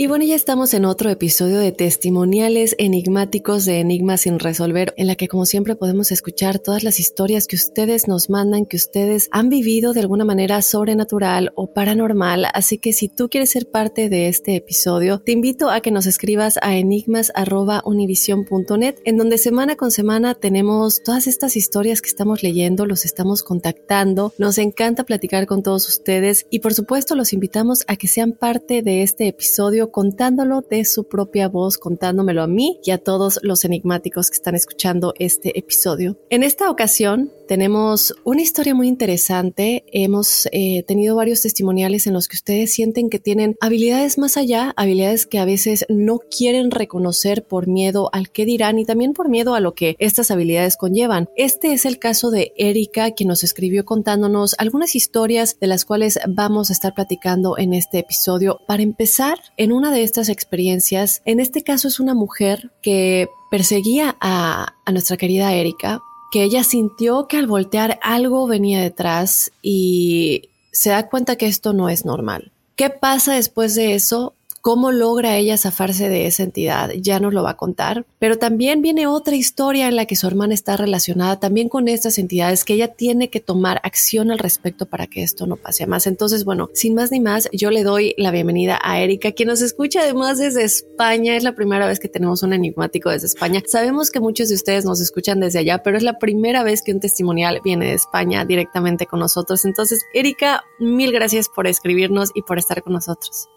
Y bueno, ya estamos en otro episodio de testimoniales enigmáticos de Enigmas sin resolver, en la que como siempre podemos escuchar todas las historias que ustedes nos mandan, que ustedes han vivido de alguna manera sobrenatural o paranormal. Así que si tú quieres ser parte de este episodio, te invito a que nos escribas a enigmas.univision.net, en donde semana con semana tenemos todas estas historias que estamos leyendo, los estamos contactando. Nos encanta platicar con todos ustedes y por supuesto los invitamos a que sean parte de este episodio contándolo de su propia voz, contándomelo a mí y a todos los enigmáticos que están escuchando este episodio. En esta ocasión tenemos una historia muy interesante. Hemos eh, tenido varios testimoniales en los que ustedes sienten que tienen habilidades más allá, habilidades que a veces no quieren reconocer por miedo al que dirán y también por miedo a lo que estas habilidades conllevan. Este es el caso de Erika, quien nos escribió contándonos algunas historias de las cuales vamos a estar platicando en este episodio. Para empezar, en una de estas experiencias, en este caso es una mujer que perseguía a, a nuestra querida Erika que ella sintió que al voltear algo venía detrás y se da cuenta que esto no es normal. ¿Qué pasa después de eso? ¿Cómo logra ella zafarse de esa entidad? Ya nos lo va a contar. Pero también viene otra historia en la que su hermana está relacionada también con estas entidades que ella tiene que tomar acción al respecto para que esto no pase más. Entonces, bueno, sin más ni más, yo le doy la bienvenida a Erika, quien nos escucha además desde España. Es la primera vez que tenemos un enigmático desde España. Sabemos que muchos de ustedes nos escuchan desde allá, pero es la primera vez que un testimonial viene de España directamente con nosotros. Entonces, Erika, mil gracias por escribirnos y por estar con nosotros.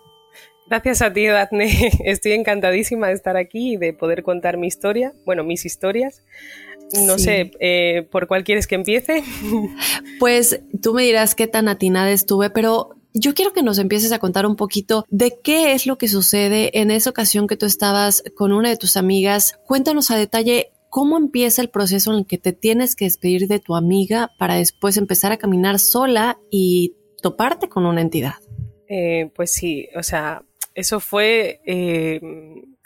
Gracias a ti, Daphne. Estoy encantadísima de estar aquí y de poder contar mi historia, bueno, mis historias. No Sí. sé, eh, ¿por cuál quieres que empiece? Pues tú me dirás qué tan atinada estuve, pero yo quiero que nos empieces a contar un poquito de qué es lo que sucede en esa ocasión que tú estabas con una de tus amigas. Cuéntanos a detalle cómo empieza el proceso en el que te tienes que despedir de tu amiga para después empezar a caminar sola y toparte con una entidad. Eh, pues sí, o sea, eso fue eh,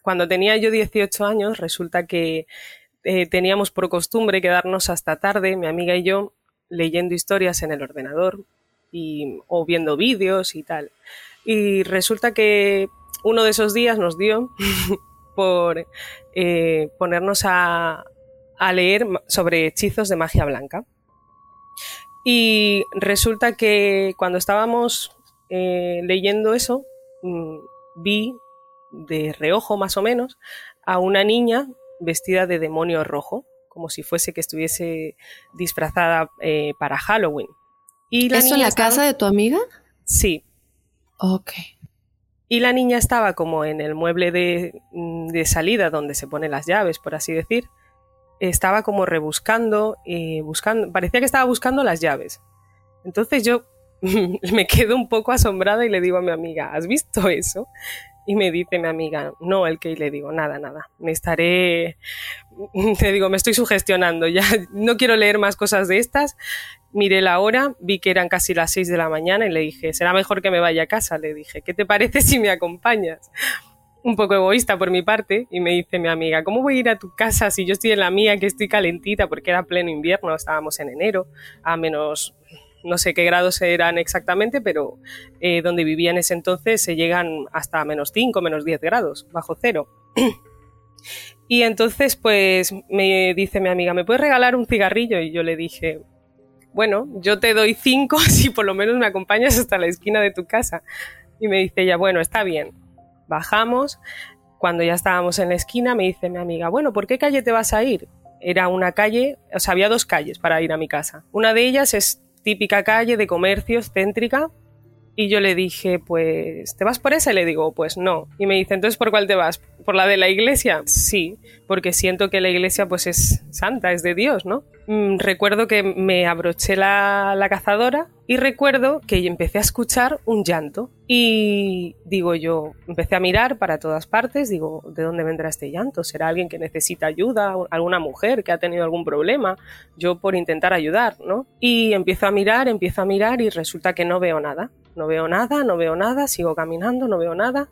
cuando tenía yo 18 años, resulta que eh, teníamos por costumbre quedarnos hasta tarde, mi amiga y yo, leyendo historias en el ordenador y, o viendo vídeos y tal. Y resulta que uno de esos días nos dio por eh, ponernos a, a leer sobre hechizos de magia blanca. Y resulta que cuando estábamos leyendo eso, mm, vi de reojo más o menos a una niña vestida de demonio rojo, como si fuese que estuviese disfrazada eh, para Halloween. Y la ¿Eso en la estaba- casa de tu amiga? Sí. Ok. Y la niña estaba como en el mueble de, mm, de salida donde se ponen las llaves, por así decir. Estaba como rebuscando, eh, buscando, parecía que estaba buscando las llaves. Entonces yo me quedo un poco asombrada y le digo a mi amiga, ¿has visto eso? Y me dice mi amiga, no, el que le digo, nada, nada, me estaré, te digo, me estoy sugestionando, ya no quiero leer más cosas de estas. Miré la hora, vi que eran casi las 6 de la mañana y le dije, será mejor que me vaya a casa. Le dije, ¿qué te parece si me acompañas? Un poco egoísta por mi parte, y me dice mi amiga, ¿cómo voy a ir a tu casa si yo estoy en la mía, que estoy calentita, porque era pleno invierno, estábamos en enero, a menos no sé qué grados eran exactamente, pero eh, donde vivía en ese entonces se llegan hasta menos 5, menos 10 grados, bajo cero. y entonces, pues me dice mi amiga, ¿me puedes regalar un cigarrillo? Y yo le dije, bueno, yo te doy 5 si por lo menos me acompañas hasta la esquina de tu casa. Y me dice ella, bueno, está bien. Bajamos. Cuando ya estábamos en la esquina, me dice mi amiga, bueno, ¿por qué calle te vas a ir? Era una calle, o sea, había dos calles para ir a mi casa. Una de ellas es típica calle de comercios céntrica. Y yo le dije, pues, ¿te vas por esa? Y le digo, pues no. Y me dice, entonces, ¿por cuál te vas? ¿Por la de la iglesia? Sí, porque siento que la iglesia, pues, es santa, es de Dios, ¿no? Mm, recuerdo que me abroché la, la cazadora y recuerdo que empecé a escuchar un llanto. Y digo yo, empecé a mirar para todas partes, digo, ¿de dónde vendrá este llanto? ¿Será alguien que necesita ayuda? ¿Alguna mujer que ha tenido algún problema? Yo por intentar ayudar, ¿no? Y empiezo a mirar, empiezo a mirar y resulta que no veo nada. No veo nada, no veo nada, sigo caminando, no veo nada.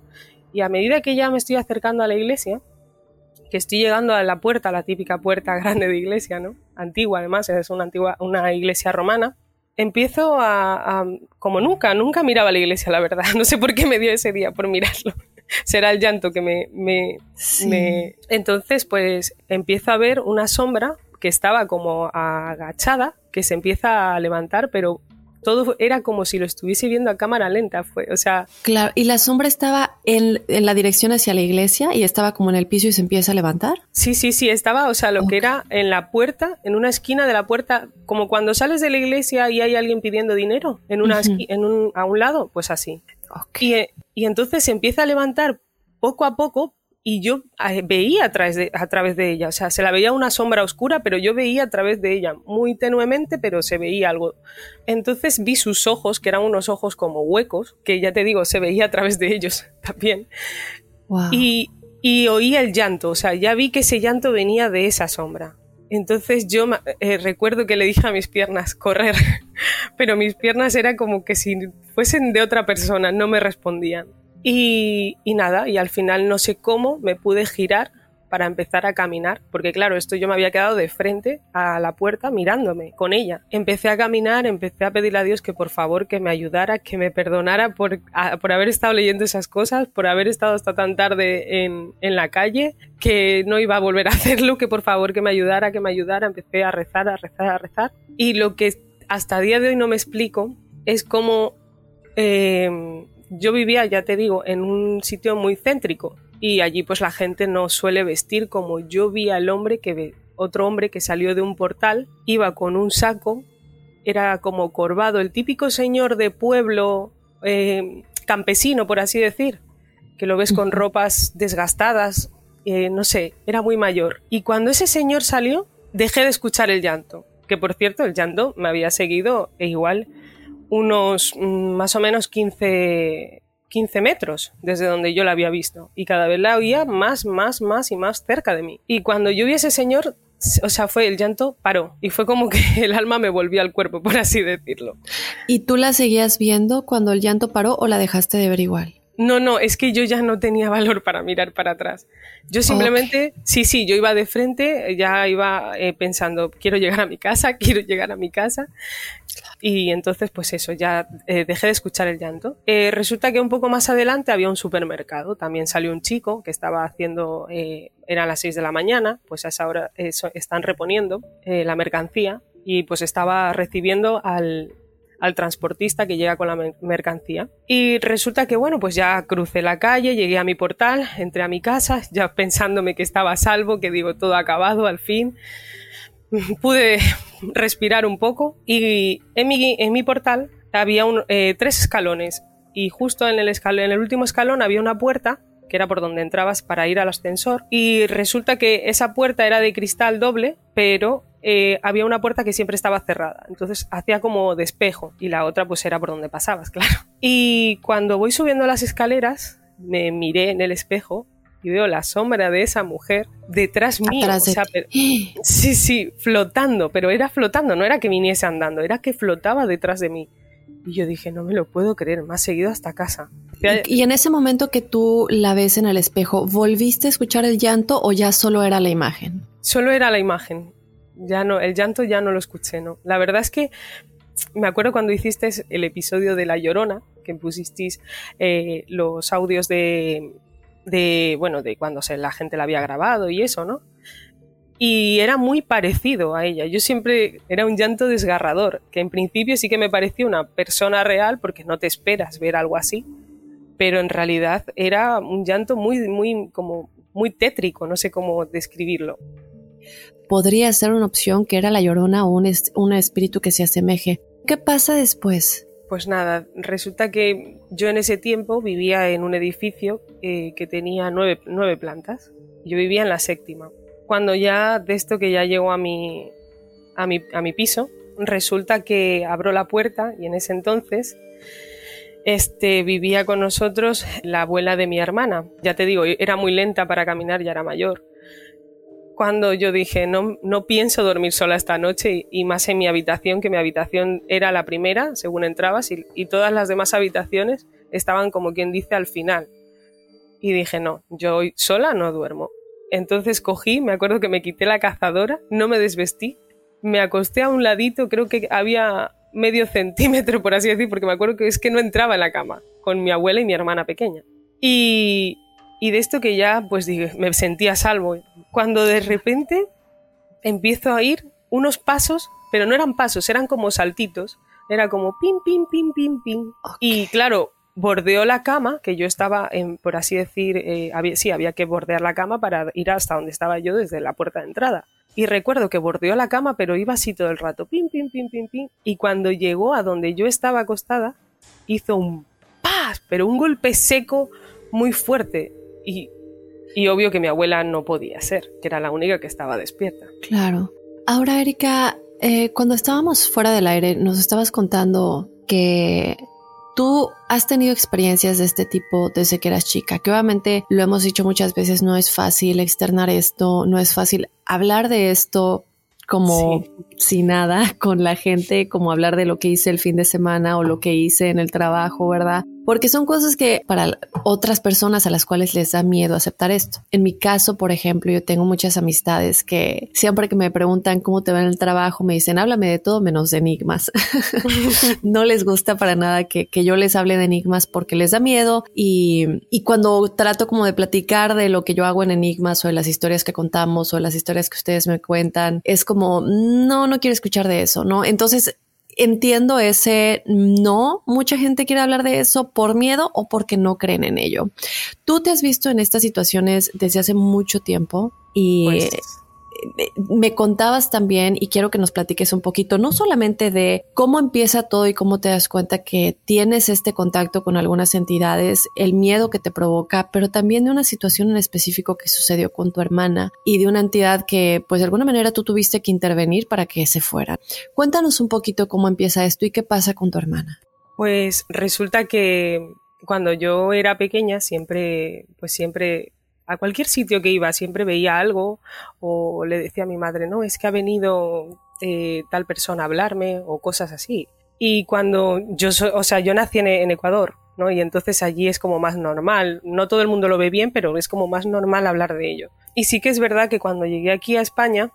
Y a medida que ya me estoy acercando a la iglesia, que estoy llegando a la puerta, la típica puerta grande de iglesia, ¿no? Antigua además, es una antigua, una iglesia romana. Empiezo a, como nunca, nunca miraba la iglesia, la verdad. No sé por qué me dio ese día por mirarlo. Será el llanto que me, me, me... Entonces, pues empiezo a ver una sombra que estaba como agachada, que se empieza a levantar, pero todo era como si lo estuviese viendo a cámara lenta, fue, o sea... Claro, y la sombra estaba en, la dirección hacia la iglesia y estaba como en el piso y se empieza a levantar. Sí, sí, sí, estaba, o sea, lo que era en la puerta, en una esquina de la puerta, como cuando sales de la iglesia y hay alguien pidiendo dinero en una en un, a un lado, pues así. Y, y entonces se empieza a levantar poco a poco, y yo eh, veía a través, de, a través de ella, o sea, se la veía una sombra oscura, pero yo veía a través de ella, muy tenuemente, pero se veía algo. Entonces vi sus ojos, que eran unos ojos como huecos, que ya te digo, se veía a través de ellos también. Y, y oí el llanto, o sea, ya vi que ese llanto venía de esa sombra. Entonces yo eh, recuerdo que le dije a mis piernas, correr, pero mis piernas eran como que si fuesen de otra persona, no me respondían. Y, nada, y al final no sé cómo me pude girar para empezar a caminar, porque claro, esto yo me había quedado de frente a la puerta mirándome con ella. Empecé a caminar, empecé a pedirle a Dios que por favor que me ayudara, que me perdonara por, por haber estado leyendo esas cosas, por haber estado hasta tan tarde en, en la calle, que no iba a volver a hacerlo, que por favor que me ayudara, que me ayudara. Empecé a rezar, a rezar, a rezar. Y lo que hasta día de hoy no me explico es cómo... Eh, yo vivía, ya te digo, en un sitio muy céntrico y allí pues la gente no suele vestir como yo vi al hombre que ve, otro hombre que salió de un portal, iba con un saco, era como corvado, el típico señor de pueblo eh, campesino, por así decir, que lo ves con ropas desgastadas, eh, no sé, era muy mayor. Y cuando ese señor salió, dejé de escuchar el llanto, que por cierto el llanto me había seguido e igual unos mm, más o menos 15, 15 metros desde donde yo la había visto y cada vez la oía más, más, más y más cerca de mí. Y cuando yo vi a ese señor, o sea, fue el llanto paró y fue como que el alma me volvió al cuerpo, por así decirlo. ¿Y tú la seguías viendo cuando el llanto paró o la dejaste de ver igual? No, no, es que yo ya no tenía valor para mirar para atrás. Yo simplemente, sí, sí, yo iba de frente, ya iba eh, pensando, quiero llegar a mi casa, quiero llegar a mi casa. Y entonces, pues eso, ya eh, dejé de escuchar el llanto. Eh, resulta que un poco más adelante había un supermercado. También salió un chico que estaba haciendo, eran las 6 de la mañana, pues a esa hora están reponiendo la mercancía y pues estaba recibiendo al, al transportista que llega con la mercancía. Y resulta que, bueno, pues ya crucé la calle, llegué a mi portal, entré a mi casa, ya pensándome que estaba salvo, que digo, todo acabado al fin pude respirar un poco y en mi, en mi portal había eh, tres escalones y justo en el, escalón, en el último escalón había una puerta que era por donde entrabas para ir al ascensor y resulta que esa puerta era de cristal doble pero eh, había una puerta que siempre estaba cerrada, entonces hacía como despejo y la otra pues era por donde pasabas, claro. Y cuando voy subiendo las escaleras, me miré en el espejo y veo la sombra de esa mujer detrás mío. Atrás de o sea, ti. pero- sí, sí, flotando, pero era flotando, no era que viniese andando, era que flotaba detrás de mí. Y yo dije, no me lo puedo creer, me ha seguido hasta casa. Y en ese momento que tú la ves en el espejo, ¿volviste a escuchar el llanto o ya solo era la imagen? Solo era la imagen. Ya no, el llanto ya no lo escuché, ¿no? La verdad es que me acuerdo cuando hiciste el episodio de La Llorona, que pusisteis eh, los audios de, de, bueno, de cuando se, la gente la había grabado y eso, ¿no? Y era muy parecido a ella. Yo siempre era un llanto desgarrador, que en principio sí que me parecía una persona real, porque no te esperas ver algo así, pero en realidad era un llanto muy, muy, como muy tétrico, no sé cómo describirlo. Podría ser una opción que era la llorona o un, es- un espíritu que se asemeje. ¿Qué pasa después? Pues nada, resulta que yo en ese tiempo vivía en un edificio eh, que tenía nueve, plantas. Yo vivía en la séptima. Cuando ya de esto que ya llegó a mi piso, resulta que abro la puerta y en ese entonces este, vivía con nosotros la abuela de mi hermana. Ya te digo, era muy lenta para caminar, ya era mayor. Cuando yo dije, no, no pienso dormir sola esta noche y, más en mi habitación, que mi habitación era la primera, según entrabas, y, todas las demás habitaciones estaban como quien dice al final. Y dije, no, yo hoy sola no duermo. Entonces cogí, me acuerdo que me quité la cazadora, no me desvestí, me acosté a un ladito, creo que había medio centímetro, por así decir, porque me acuerdo que es que no entraba en la cama con mi abuela y mi hermana pequeña. Y, y de esto que ya, pues dije, me sentía salvo. Cuando de repente empiezo a ir unos pasos, pero no eran pasos, eran como saltitos. Era como pim, pim, pim, pim, pim. Y claro, bordeó la cama, que yo estaba, en, por así decir, eh, había, sí, había que bordear la cama para ir hasta donde estaba yo desde la puerta de entrada. Y recuerdo que bordeó la cama, pero iba así todo el rato, pim, pim, pim, pim, pim. Y cuando llegó a donde yo estaba acostada, hizo un ¡paz! Pero un golpe seco muy fuerte. Y, y obvio que mi abuela no podía ser, que era la única que estaba despierta. Claro. Ahora, Erika, eh, cuando estábamos fuera del aire, nos estabas contando que tú has tenido experiencias de este tipo desde que eras chica, que obviamente lo hemos dicho muchas veces, no es fácil externar esto, no es fácil hablar de esto como Sí. sin nada con la gente, como hablar de lo que hice el fin de semana o lo que hice en el trabajo, ¿verdad? Porque son cosas que para otras personas a las cuales les da miedo aceptar esto. En mi caso, por ejemplo, yo tengo muchas amistades que siempre que me preguntan cómo te va en el trabajo, me dicen, háblame de todo menos de enigmas. no les gusta para nada que, que, yo les hable de enigmas porque les da miedo y, y cuando trato como de platicar de lo que yo hago en enigmas o de las historias que contamos o de las historias que ustedes me cuentan, es como, no, no quiero escuchar de eso, ¿no? Entonces, entiendo ese no. Mucha gente quiere hablar de eso por miedo o porque no creen en ello. Tú te has visto en estas situaciones desde hace mucho tiempo y pues, me contabas también y quiero que nos platiques un poquito, no solamente de cómo empieza todo y cómo te das cuenta que tienes este contacto con algunas entidades, el miedo que te provoca, pero también de una situación en específico que sucedió con tu hermana y de una entidad que pues de alguna manera tú tuviste que intervenir para que se fuera. Cuéntanos un poquito cómo empieza esto y qué pasa con tu hermana. Pues resulta que cuando yo era pequeña siempre, pues siempre a cualquier sitio que iba siempre veía algo o le decía a mi madre, no, es que ha venido eh, tal persona a hablarme o cosas así. Y cuando yo, o sea, yo nací en, en, Ecuador, ¿no? Y entonces allí es como más normal. No todo el mundo lo ve bien, pero es como más normal hablar de ello. Y sí que es verdad que cuando llegué aquí a España,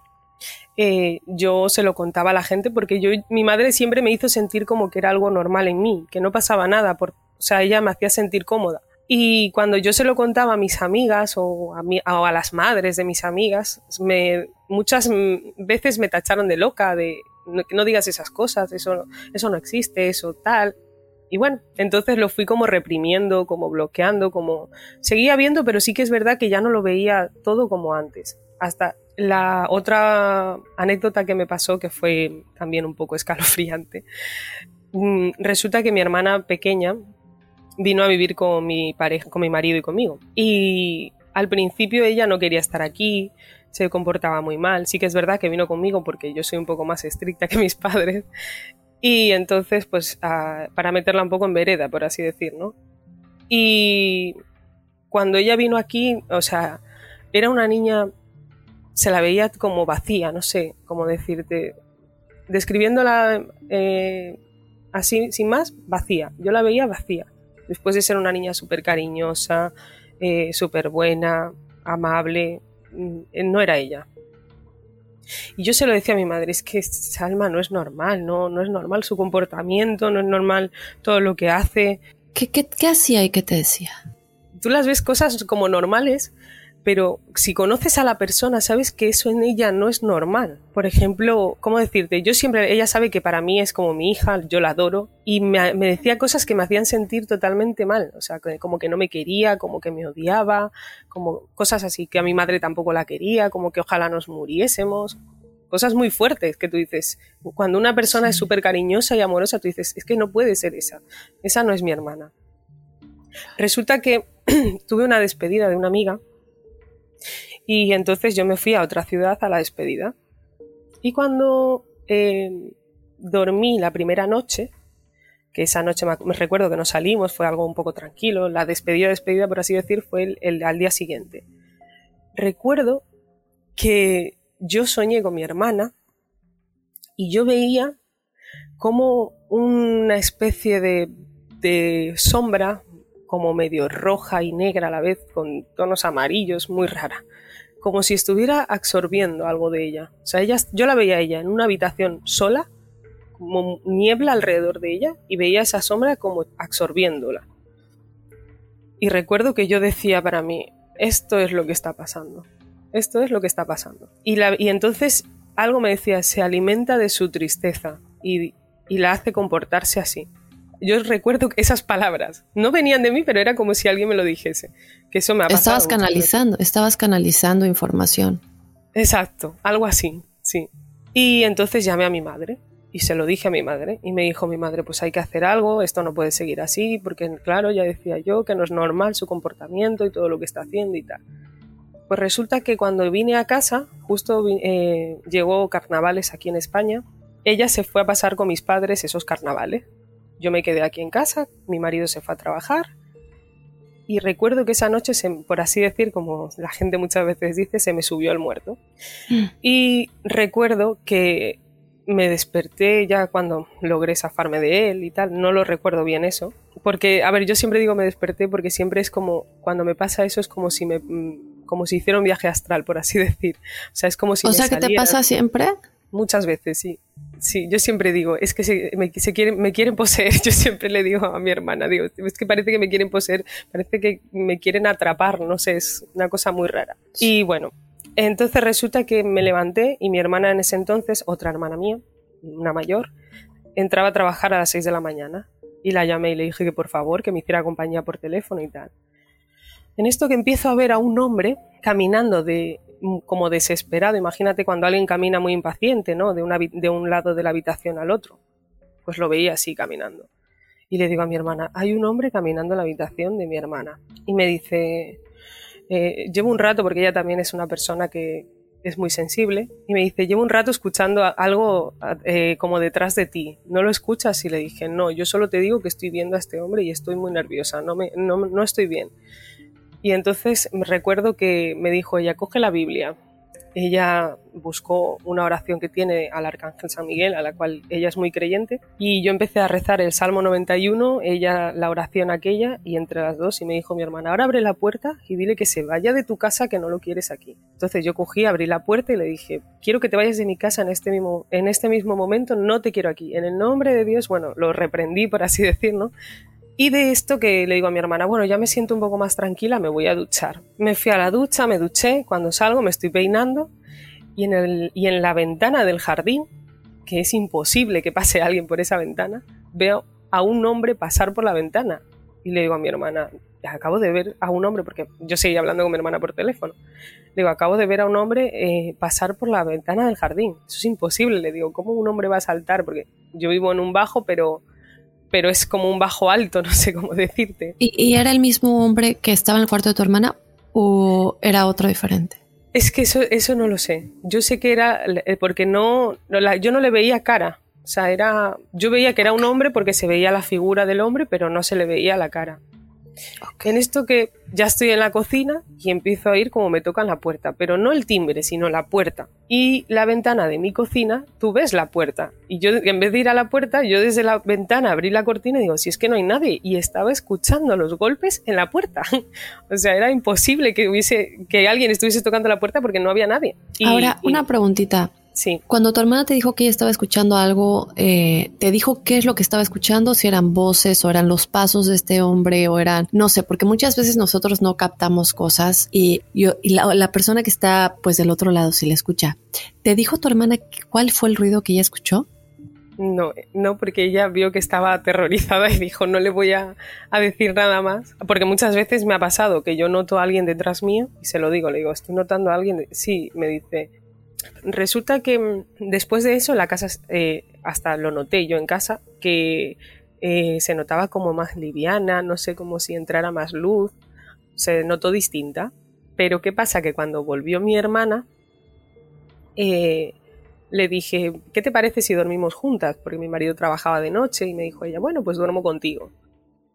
eh, yo se lo contaba a la gente porque yo, mi madre siempre me hizo sentir como que era algo normal en mí, que no pasaba nada, por, o sea, ella me hacía sentir cómoda. Y cuando yo se lo contaba a mis amigas o a, mi, o a las madres de mis amigas, me, muchas veces me tacharon de loca, de no, no digas esas cosas, eso, eso no existe, eso tal. Y bueno, entonces lo fui como reprimiendo, como bloqueando, como seguía viendo, pero sí que es verdad que ya no lo veía todo como antes. Hasta la otra anécdota que me pasó, que fue también un poco escalofriante, mm, resulta que mi hermana pequeña vino a vivir con mi pareja, con mi marido y conmigo. Y al principio ella no quería estar aquí, se comportaba muy mal. Sí que es verdad que vino conmigo porque yo soy un poco más estricta que mis padres. Y entonces, pues, para meterla un poco en vereda, por así decir, ¿no? Y cuando ella vino aquí, o sea, era una niña, se la veía como vacía, no sé cómo decirte. Describiéndola eh, así, sin más, vacía. Yo la veía vacía. Después de ser una niña súper cariñosa, eh, súper buena, amable, mm, no era ella. Y yo se lo decía a mi madre, es que Salma no es normal, no, no es normal su comportamiento, no es normal todo lo que hace. ¿Qué, qué, qué hacía y qué te decía? Tú las ves cosas como normales, pero si conoces a la persona, sabes que eso en ella no es normal. Por ejemplo, ¿cómo decirte? Yo siempre, ella sabe que para mí es como mi hija, yo la adoro, y me, decía cosas que me hacían sentir totalmente mal, o sea, como que no me quería, como que me odiaba, como cosas así, que a mi madre tampoco la quería, como que ojalá nos muriésemos. Cosas muy fuertes que tú dices, cuando una persona es súper cariñosa y amorosa, tú dices, es que no puede ser esa, esa no es mi hermana. Resulta que tuve una despedida de una amiga y entonces yo me fui a otra ciudad a la despedida. Y cuando eh, dormí la primera noche, que esa noche me, recuerdo que nos salimos, fue algo un poco tranquilo, la despedida, despedida por así decir, fue el, al día siguiente. Recuerdo que yo soñé con mi hermana y yo veía como una especie de, de sombra como medio roja y negra a la vez, con tonos amarillos, muy rara. Como si estuviera absorbiendo algo de ella. O sea, ella, yo la veía a ella en una habitación sola, como niebla alrededor de ella, y veía esa sombra como absorbiéndola. Y recuerdo que yo decía para mí, esto es lo que está pasando. Esto es lo que está pasando. Y, la, y entonces algo me decía, se alimenta de su tristeza y, y la hace comportarse así yo recuerdo que esas palabras no venían de mí, pero era como si alguien me lo dijese. Que eso me ha Estabas canalizando, estabas canalizando información. Exacto, algo así, sí. Y entonces llamé a mi madre y se lo dije a mi madre y me dijo mi madre, pues hay que hacer algo, esto no puede seguir así, porque claro, ya decía yo que no es normal su comportamiento y todo lo que está haciendo y tal. Pues resulta que cuando vine a casa, justo eh, llegó carnavales aquí en España, ella se fue a pasar con mis padres esos carnavales yo me quedé aquí en casa, mi marido se fue a trabajar y recuerdo que esa noche, por así decir, como la gente muchas veces dice, se me subió el muerto. Mm. Y recuerdo que me desperté ya cuando logré zafarme de él y tal, no lo recuerdo bien eso, porque, a ver, yo siempre digo me desperté porque siempre es como, cuando me pasa eso es como si me, mm, como si hiciera un viaje astral, por así decir. O sea, es como si... O sea, que te pasa siempre. Muchas veces, sí. Sí, yo siempre digo, es que se, me, quieren, me quieren poseer. Yo siempre le digo a mi hermana, digo, es que parece que me quieren poseer, parece que me quieren atrapar, no sé, es una cosa muy rara. Y bueno, entonces resulta que me levanté y mi hermana en ese entonces, otra hermana mía, una mayor, entraba a trabajar a las 6 de la mañana y la llamé y le dije que por favor que me hiciera compañía por teléfono y tal. En esto que empiezo a ver a un hombre caminando de como desesperado. Imagínate cuando alguien camina muy impaciente, ¿no? De un lado de la habitación al otro. Pues lo veía así caminando. Y le digo a mi hermana, hay un hombre caminando en la habitación de mi hermana. Y me dice, eh, llevo un rato, porque ella también es una persona que es muy sensible, y me dice, llevo un rato escuchando algo eh, como detrás de ti. ¿No lo escuchas? Y le dije, no, yo solo te digo que estoy viendo a este hombre y estoy muy nerviosa, no, me, no, no estoy bien. Y entonces recuerdo que me dijo ella, coge la Biblia. Ella buscó una oración que tiene al Arcángel San Miguel, a la cual ella es muy creyente, y yo empecé a rezar el Salmo 91, ella la oración aquella, y entre las dos, y me dijo mi hermana, ahora abre la puerta y dile que se vaya de tu casa, que no lo quieres aquí. Entonces yo cogí, abrí la puerta y le dije, quiero que te vayas de mi casa en este mismo, en este mismo momento, no te quiero aquí. En el nombre de Dios, bueno, lo reprendí, por así decirlo, y de esto que le digo a mi hermana, bueno, ya me siento un poco más tranquila, me voy a duchar. Me fui a la ducha, me duché, cuando salgo me estoy peinando y en, el, y en la ventana del jardín, que es imposible que pase alguien por esa ventana, veo a un hombre pasar por la ventana. Y le digo a mi hermana, acabo de ver a un hombre, porque yo seguía hablando con mi hermana por teléfono. Le digo, acabo de ver a un hombre eh, pasar por la ventana del jardín. Eso es imposible. Le digo, ¿cómo un hombre va a saltar? Porque yo vivo en un bajo, pero pero es como un bajo alto, no sé cómo decirte. ¿Y, era el mismo hombre que estaba en el cuarto de tu hermana o era otro diferente? Es que eso, eso no lo sé. Yo sé que era eh, porque no, yo no le veía cara. O sea, era, yo veía que era un hombre porque se veía la figura del hombre, pero no se le veía la cara. En esto que ya estoy en la cocina y empiezo a oír como me tocan la puerta, pero no el timbre, sino la puerta. Y la ventana de mi cocina, tú ves la puerta. Y yo, en vez de ir a la puerta, yo desde la ventana abrí la cortina y digo, si es que no hay nadie. Y estaba escuchando los golpes en la puerta. o sea, era imposible que hubiese, que alguien estuviese tocando la puerta porque no había nadie. Ahora, una preguntita. Cuando tu hermana te dijo que ella estaba escuchando algo, eh, ¿te dijo qué es lo que estaba escuchando? Si eran voces o eran los pasos de este hombre o eran, no sé, porque muchas veces nosotros no captamos cosas y, yo, y la, persona que está pues del otro lado si la escucha. ¿Te dijo tu hermana cuál fue el ruido que ella escuchó? No, no, porque ella vio que estaba aterrorizada y dijo, no le voy a, a, decir nada más. Porque muchas veces me ha pasado que yo noto a alguien detrás mío y se lo digo, le digo, estoy notando a alguien. Sí, me dice, Resulta que mm, después de eso, la casa, eh, hasta lo noté yo en casa, que eh, se notaba como más liviana, no sé, como si entrara más luz, se notó distinta. Pero ¿qué pasa? Que cuando volvió mi hermana, eh, le dije, ¿qué te parece si dormimos juntas? Porque mi marido trabajaba de noche y me dijo ella, bueno, pues duermo contigo.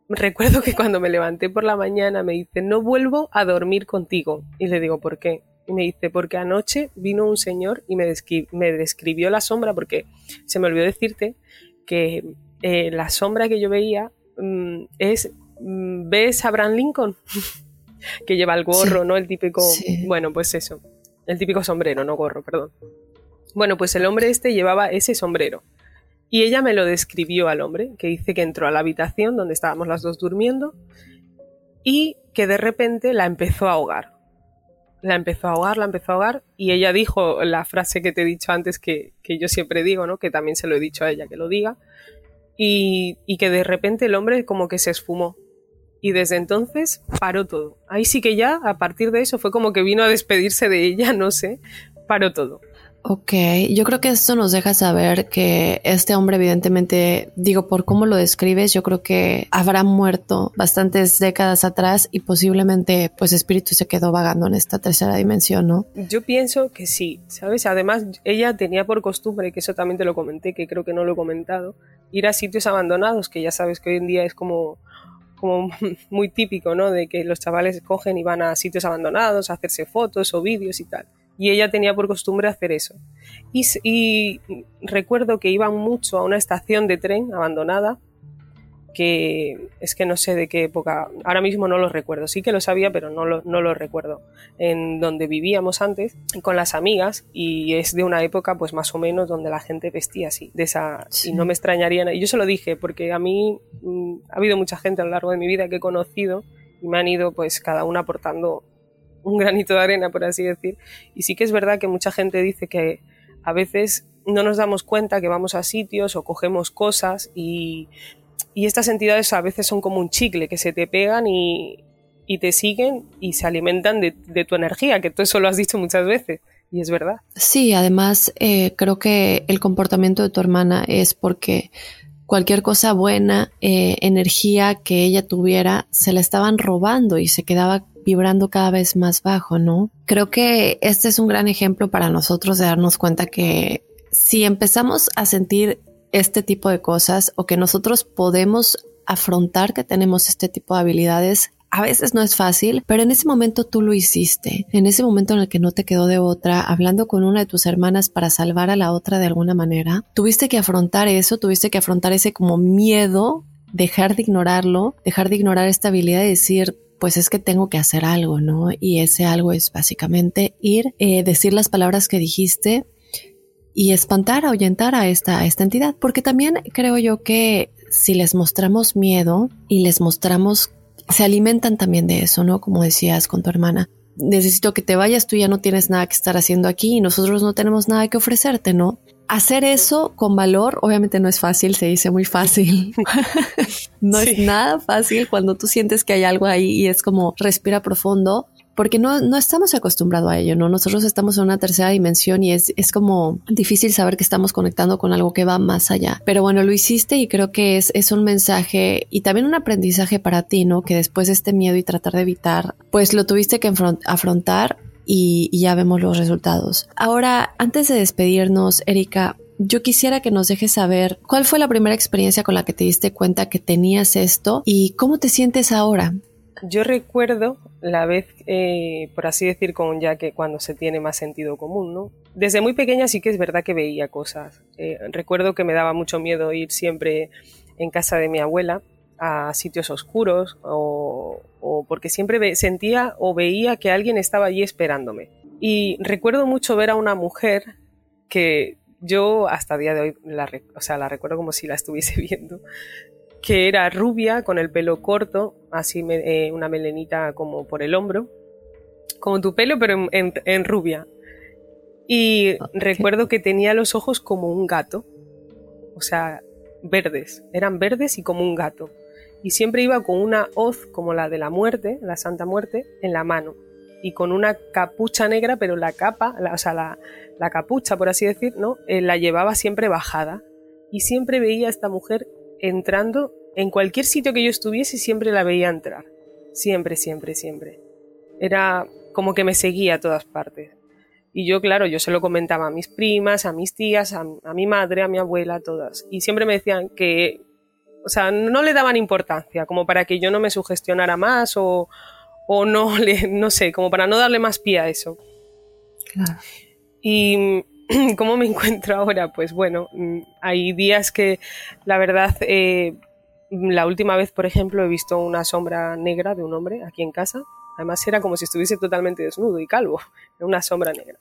Recuerdo que cuando me levanté por la mañana me dice, no vuelvo a dormir contigo. Y le digo, ¿por qué? Y me dice, porque anoche vino un señor y me, describió la sombra, porque se me olvidó decirte que eh, la sombra que yo veía mm, es, mm, ¿ves a Abraham Lincoln? que lleva el gorro, ¿no? El típico, bueno, pues eso, el típico sombrero, no gorro, perdón. Bueno, pues el hombre este llevaba ese sombrero. Y ella me lo describió al hombre, que dice que entró a la habitación donde estábamos las dos durmiendo y que de repente la empezó a ahogar la empezó a ahogar, la empezó a ahogar y ella dijo la frase que te he dicho antes que, yo siempre digo, ¿no? que también se lo he dicho a ella que lo diga, y, y, que de repente el hombre como que se esfumó. Y desde entonces paró todo. Ahí sí que ya, a partir de eso, fue como que vino a despedirse de ella, no sé, paró todo. Ok, yo creo que esto nos deja saber que este hombre evidentemente, digo, por cómo lo describes, yo creo que habrá muerto bastantes décadas atrás y posiblemente pues espíritu se quedó vagando en esta tercera dimensión, ¿no? Yo pienso que sí, ¿sabes? Además, ella tenía por costumbre, que eso también te lo comenté, que creo que no lo he comentado, ir a sitios abandonados, que ya sabes que hoy en día es como como muy típico, ¿no? De que los chavales cogen y van a sitios abandonados a hacerse fotos o vídeos y tal y ella tenía por costumbre hacer eso. Y, recuerdo que iban mucho a una estación de tren abandonada, que es que no sé de qué época, ahora mismo no lo recuerdo, sí que lo sabía, pero no lo, no lo recuerdo, en donde vivíamos antes con las amigas y es de una época pues más o menos donde la gente vestía así, de esa, y no me extrañaría, y yo se lo dije porque a mí mm, ha habido mucha gente a lo largo de mi vida que he conocido y me han ido pues cada una aportando un granito de arena, por así decir. Y sí que es verdad que mucha gente dice que a veces no nos damos cuenta que vamos a sitios o cogemos cosas y, estas entidades a veces son como un chicle que se te pegan y, te siguen y se alimentan de, tu energía, que tú eso lo has dicho muchas veces. Y es verdad. Sí, además eh, creo que el comportamiento de tu hermana es porque cualquier cosa buena, eh, energía que ella tuviera, se la estaban robando y se quedaba vibrando cada vez más bajo, ¿no? Creo que este es un gran ejemplo para nosotros de darnos cuenta que si empezamos a sentir este tipo de cosas o que nosotros podemos afrontar que tenemos este tipo de habilidades, a veces no es fácil, pero en ese momento tú lo hiciste, en ese momento en el que no te quedó de otra, hablando con una de tus hermanas para salvar a la otra de alguna manera, tuviste que afrontar eso, tuviste que afrontar ese como miedo, dejar de ignorarlo, dejar de ignorar esta habilidad de decir, pues es que tengo que hacer algo, ¿no? Y ese algo es básicamente ir, eh, decir las palabras que dijiste y espantar, ahuyentar a esta, a esta entidad. Porque también creo yo que si les mostramos miedo y les mostramos, se alimentan también de eso, ¿no? Como decías con tu hermana. Necesito que te vayas, tú ya no tienes nada que estar haciendo aquí y nosotros no tenemos nada que ofrecerte, ¿no? Hacer eso con valor, obviamente no es fácil, se dice muy fácil. no es nada fácil cuando tú sientes que hay algo ahí y es como respira profundo, porque no, no estamos acostumbrados a ello, ¿no? Nosotros estamos en una tercera dimensión y es, es como difícil saber que estamos conectando con algo que va más allá. Pero bueno, lo hiciste y creo que es, es un mensaje y también un aprendizaje para ti, ¿no? Que después de este miedo y tratar de evitar, pues lo tuviste que afrontar y, ya vemos los resultados. Ahora, antes de despedirnos, Erika, yo quisiera que nos dejes saber cuál fue la primera experiencia con la que te diste cuenta que tenías esto y cómo te sientes ahora. Yo recuerdo la vez, eh, por así decir, con ya que cuando se tiene más sentido común, ¿no? Desde muy pequeña sí que es verdad que veía cosas. Eh, recuerdo que me daba mucho miedo ir siempre en casa de mi abuela a sitios oscuros o, o porque siempre sentía o veía que alguien estaba allí esperándome. Y recuerdo mucho ver a una mujer que yo hasta el día de hoy la, o sea, la recuerdo como si la estuviese viendo, que era rubia, con el pelo corto, así eh, una melenita como por el hombro, como tu pelo, pero en, rubia. Y recuerdo que tenía los ojos como un gato, o sea, verdes, eran verdes y como un gato. Y siempre iba con una hoz como la de la muerte, la Santa Muerte, en la mano. Y con una capucha negra, pero la capa, o sea, la, la capucha, por así decir, ¿no? Eh, la llevaba siempre bajada. Y siempre veía a esta mujer entrando en cualquier sitio que yo estuviese, siempre la veía entrar. Siempre, siempre, siempre. Era como que me seguía a todas partes. Y yo, claro, yo se lo comentaba a mis primas, a mis tías, a, mi madre, a mi abuela, a todas. Y siempre me decían que, o sea, no le daban importancia, como para que yo no me sugestionara más o, o no, le, no sé, como para no darle más pie a eso. Claro. Y ¿cómo me encuentro ahora? Pues bueno, mm, hay días que la verdad, eh, la última vez, por ejemplo, he visto una sombra negra de un hombre aquí en casa. Además era como si estuviese totalmente desnudo y calvo, una sombra negra.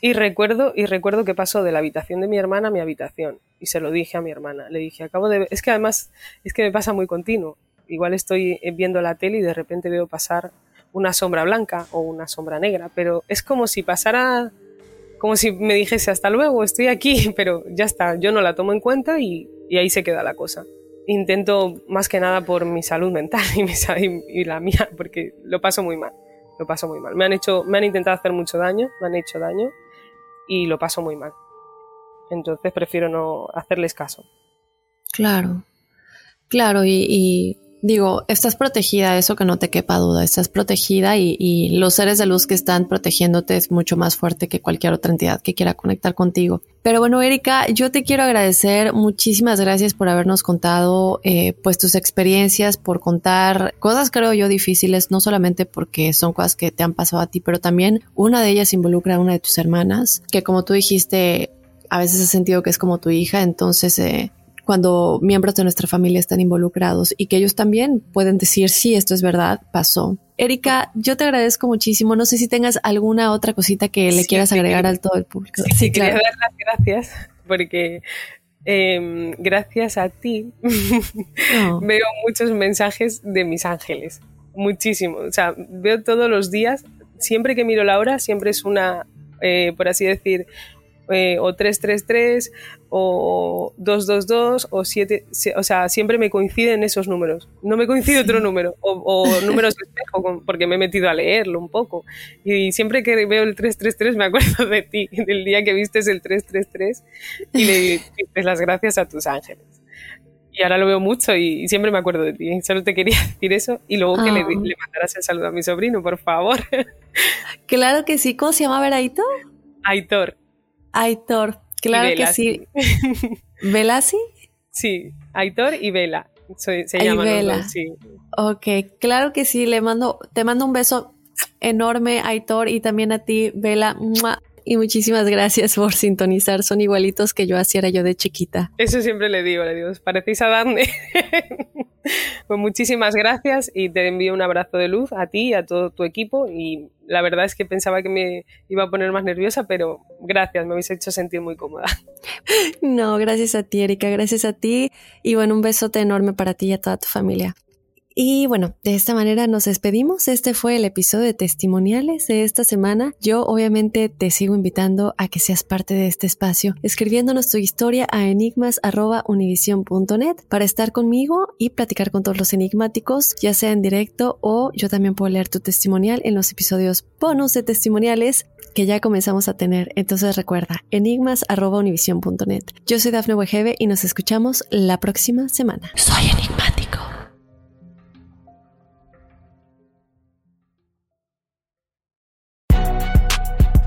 Y recuerdo, y recuerdo que pasó de la habitación de mi hermana a mi habitación. Y se lo dije a mi hermana. Le dije, acabo de... Es que además, es que me pasa muy continuo. Igual estoy viendo la tele y de repente veo pasar una sombra blanca o una sombra negra, pero es como si pasara, como si me dijese hasta luego, estoy aquí, pero ya está, yo no la tomo en cuenta y, ahí se queda la cosa. Intento más que nada por mi salud mental y, mi, y la mía, porque lo paso muy mal, lo paso muy mal. Me han, hecho, me han intentado hacer mucho daño, me han hecho daño y lo paso muy mal. Entonces prefiero no hacerles caso. Claro, claro, y digo, estás protegida, eso que no te quepa duda, estás protegida y, los seres de luz que están protegiéndote es mucho más fuerte que cualquier otra entidad que quiera conectar contigo. Pero bueno, Erika, yo te quiero agradecer, muchísimas gracias por habernos contado eh, pues tus experiencias, por contar cosas creo yo difíciles, no solamente porque son cosas que te han pasado a ti, pero también una de ellas involucra a una de tus hermanas, que como tú dijiste, a veces has sentido que es como tu hija, entonces eh, cuando miembros de nuestra familia están involucrados y que ellos también pueden decir, sí, esto es verdad, pasó. Erika, yo te agradezco muchísimo. No sé si tengas alguna otra cosita que le quieras agregar al todo el público. Sí, quería dar las gracias porque em, gracias a ti veo muchos mensajes de mis ángeles. Muchísimo. O sea, veo todos los días, siempre que miro la hora, siempre es una, eh, por así decir, eh, o 333 o 222 o 7, o sea, siempre me coinciden esos números. No me coincide otro número o, números de espejo porque me he metido a leerlo un poco. Y siempre que veo el 333 me acuerdo de ti, del día que vistes el 333 y le dices las gracias a tus ángeles. Y ahora lo veo mucho y, siempre me acuerdo de ti. Solo te quería decir eso y luego que le, ah. le, mandarás el saludo a mi sobrino, por favor. Claro que sí. ¿Cómo se llama Veraito? Aitor. Aitor, claro que sí. ¿Vela sí? Sí, Aitor y Vela. Se, se llaman sí. Ok, claro que sí, le mando, te mando un beso enorme, Aitor, y también a ti, Vela. Y muchísimas gracias por sintonizar. Son igualitos que yo hacía yo de chiquita. Eso siempre le digo, le digo, parecéis a Dante. pues muchísimas gracias y te envío un abrazo de luz a ti y a todo tu equipo. Y la verdad es que pensaba que me iba a poner más nerviosa, pero gracias, me habéis hecho sentir muy cómoda. No, gracias a ti, Erika, gracias a ti. Y bueno, un besote enorme para ti y a toda tu familia. Y bueno, de esta manera nos despedimos. Este fue el episodio de testimoniales de esta semana. Yo obviamente te sigo invitando a que seas parte de este espacio, escribiéndonos tu historia a enigmas.univision.net para estar conmigo y platicar con todos los enigmáticos, ya sea en directo o yo también puedo leer tu testimonial en los episodios bonus de testimoniales que ya comenzamos a tener. Entonces recuerda, enigmas.univision.net. Yo soy Dafne Wegebe y nos escuchamos la próxima semana. Soy enigmático.